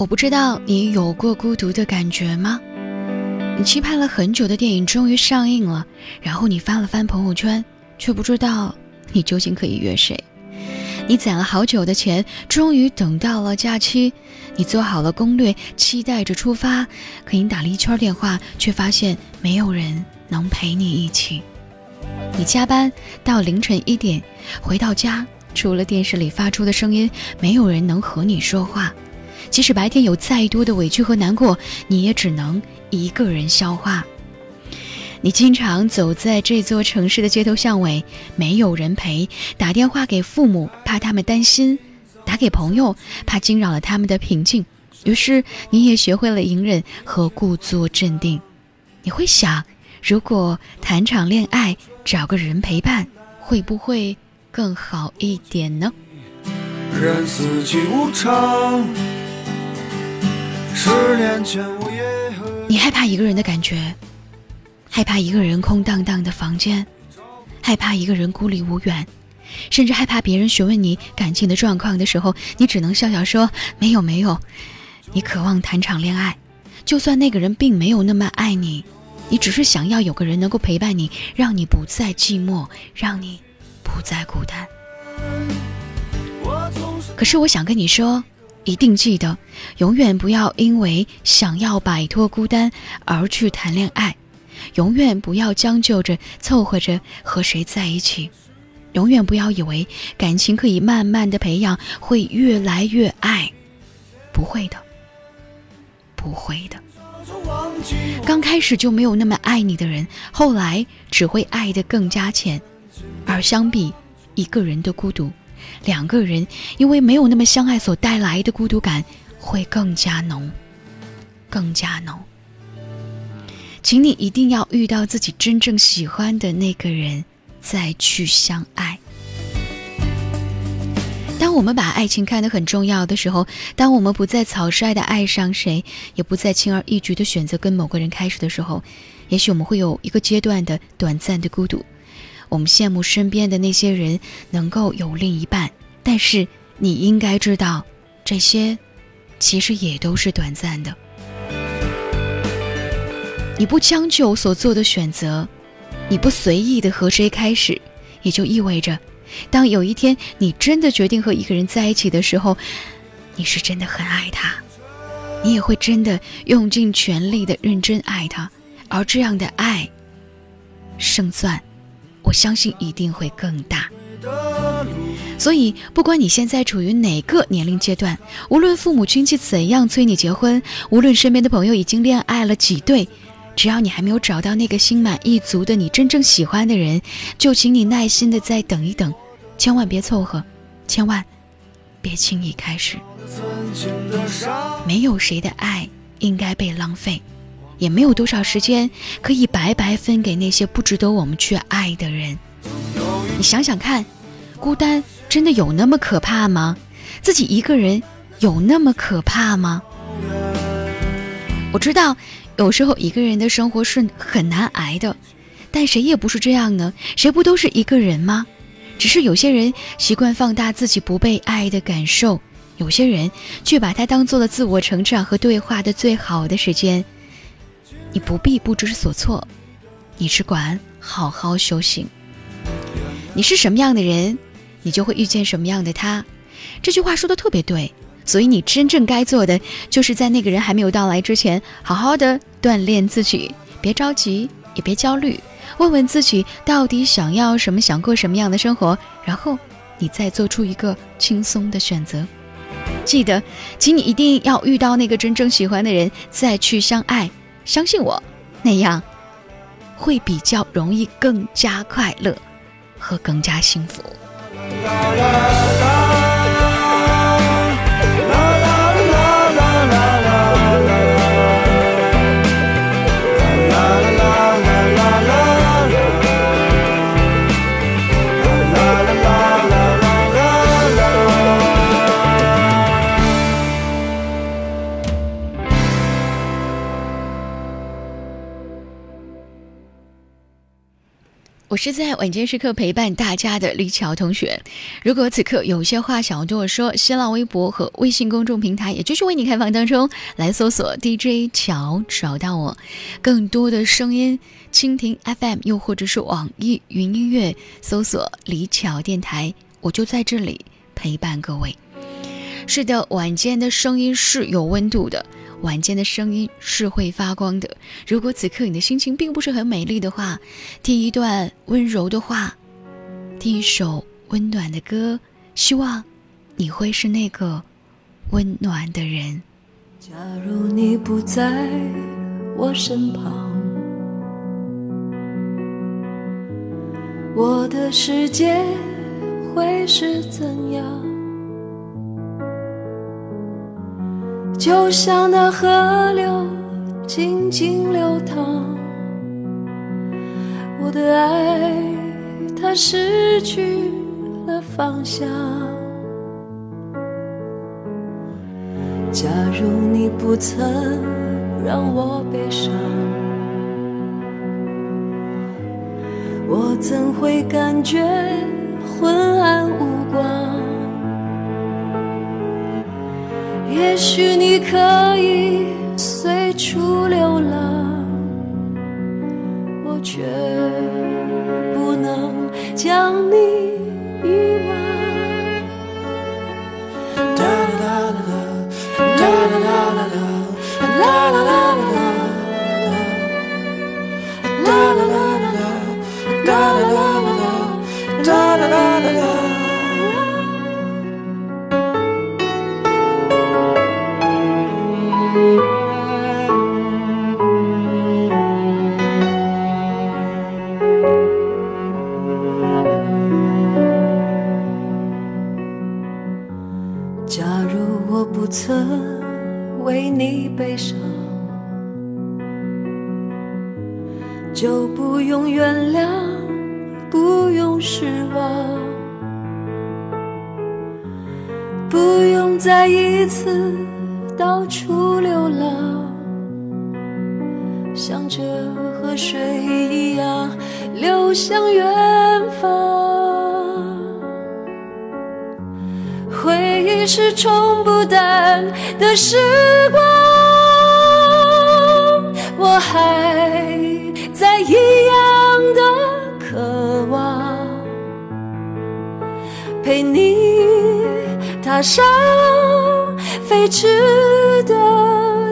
我不知道你有过孤独的感觉吗？你期盼了很久的电影终于上映了，然后你翻了翻朋友圈，却不知道你究竟可以约谁。你攒了好久的钱，终于等到了假期，你做好了攻略，期待着出发，可你打了一圈电话，却发现没有人能陪你一起。你加班到凌晨一点，回到家，除了电视里发出的声音，没有人能和你说话。即使白天有再多的委屈和难过，你也只能一个人消化。你经常走在这座城市的街头巷尾，没有人陪，打电话给父母，怕他们担心；打给朋友，怕惊扰了他们的平静。于是，你也学会了隐忍和故作镇定。你会想，如果谈场恋爱，找个人陪伴，会不会更好一点呢？任四季无常。十年前我也你害怕一个人的感觉，害怕一个人空荡荡的房间，害怕一个人孤立无援，甚至害怕别人询问你感情的状况的时候，你只能笑笑说没有没有。你渴望谈场恋爱，就算那个人并没有那么爱你，你只是想要有个人能够陪伴你，让你不再寂寞，让你不再孤单。可是我想跟你说。一定记得，永远不要因为想要摆脱孤单而去谈恋爱，永远不要将就着凑合着和谁在一起，永远不要以为感情可以慢慢的培养，会越来越爱，不会的，不会的。刚开始就没有那么爱你的人，后来只会爱得更加浅，而相比一个人的孤独。两个人因为没有那么相爱所带来的孤独感会更加浓，更加浓。请你一定要遇到自己真正喜欢的那个人，再去相爱。当我们把爱情看得很重要的时候，当我们不再草率的爱上谁，也不再轻而易举的选择跟某个人开始的时候，也许我们会有一个阶段的短暂的孤独。我们羡慕身边的那些人能够有另一半，但是你应该知道，这些其实也都是短暂的。你不将就所做的选择，你不随意的和谁开始，也就意味着，当有一天你真的决定和一个人在一起的时候，你是真的很爱他，你也会真的用尽全力的认真爱他，而这样的爱，胜算。我相信一定会更大，所以不管你现在处于哪个年龄阶段，无论父母亲戚怎样催你结婚，无论身边的朋友已经恋爱了几对，只要你还没有找到那个心满意足的你真正喜欢的人，就请你耐心的再等一等，千万别凑合，千万别轻易开始。没有谁的爱应该被浪费。也没有多少时间可以白白分给那些不值得我们去爱的人。你想想看，孤单真的有那么可怕吗？自己一个人有那么可怕吗？我知道，有时候一个人的生活是很难挨的，但谁也不是这样呢？谁不都是一个人吗？只是有些人习惯放大自己不被爱的感受，有些人却把它当做了自我成长和对话的最好的时间。你不必不知所措，你只管好好修行。你是什么样的人，你就会遇见什么样的他。这句话说的特别对，所以你真正该做的，就是在那个人还没有到来之前，好好的锻炼自己，别着急，也别焦虑，问问自己到底想要什么，想过什么样的生活，然后你再做出一个轻松的选择。记得，请你一定要遇到那个真正喜欢的人，再去相爱。相信我，那样会比较容易，更加快乐和更加幸福。我是在晚间时刻陪伴大家的李巧同学。如果此刻有些话想要对我说，新浪微博和微信公众平台也继续为你开放当中，来搜索 DJ 乔找到我。更多的声音，蜻蜓 FM 又或者是网易云音乐搜索李巧电台，我就在这里陪伴各位。是的，晚间的声音是有温度的。晚间的声音是会发光的。如果此刻你的心情并不是很美丽的话，听一段温柔的话，听一首温暖的歌，希望你会是那个温暖的人。假如你不在我身旁，我的世界会是怎样？就像那河流静静流淌，我的爱它失去了方向。假如你不曾让我悲伤，我怎会感觉昏暗无光？也许你可以随处流浪，我却不能将用原谅，不用失望，不用再一次到处流浪，像这河水一样流向远方。回忆是冲不淡的时光，我还。陪你踏上飞驰的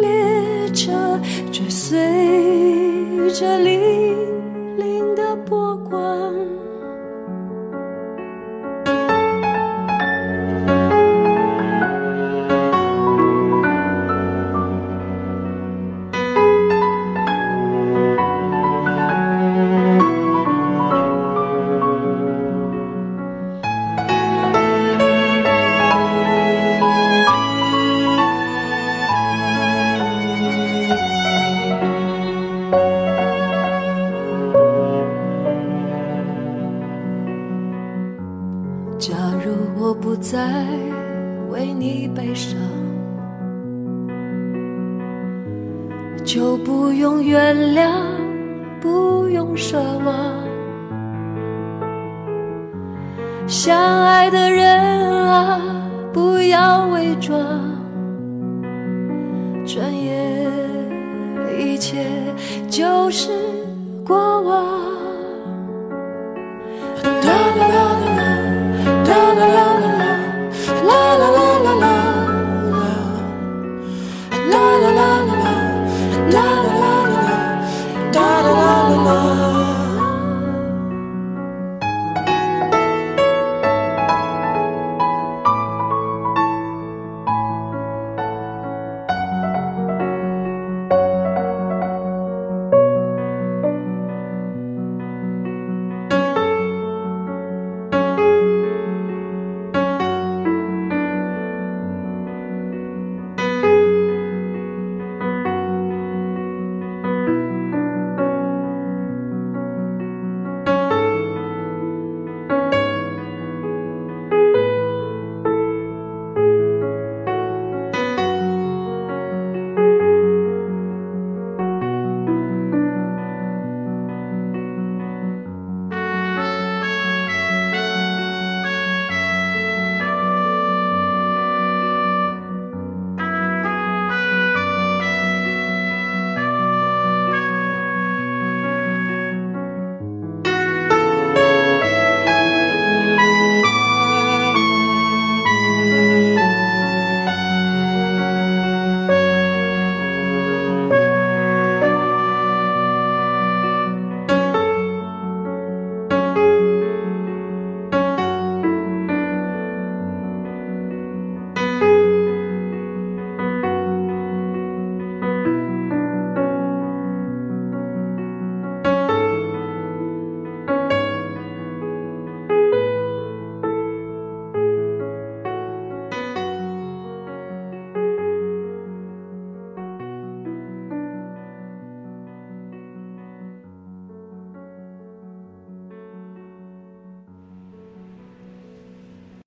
列车，追随着粼粼的波光。就不用原谅不用奢望。相爱的人啊不要伪装转眼一切就是过往。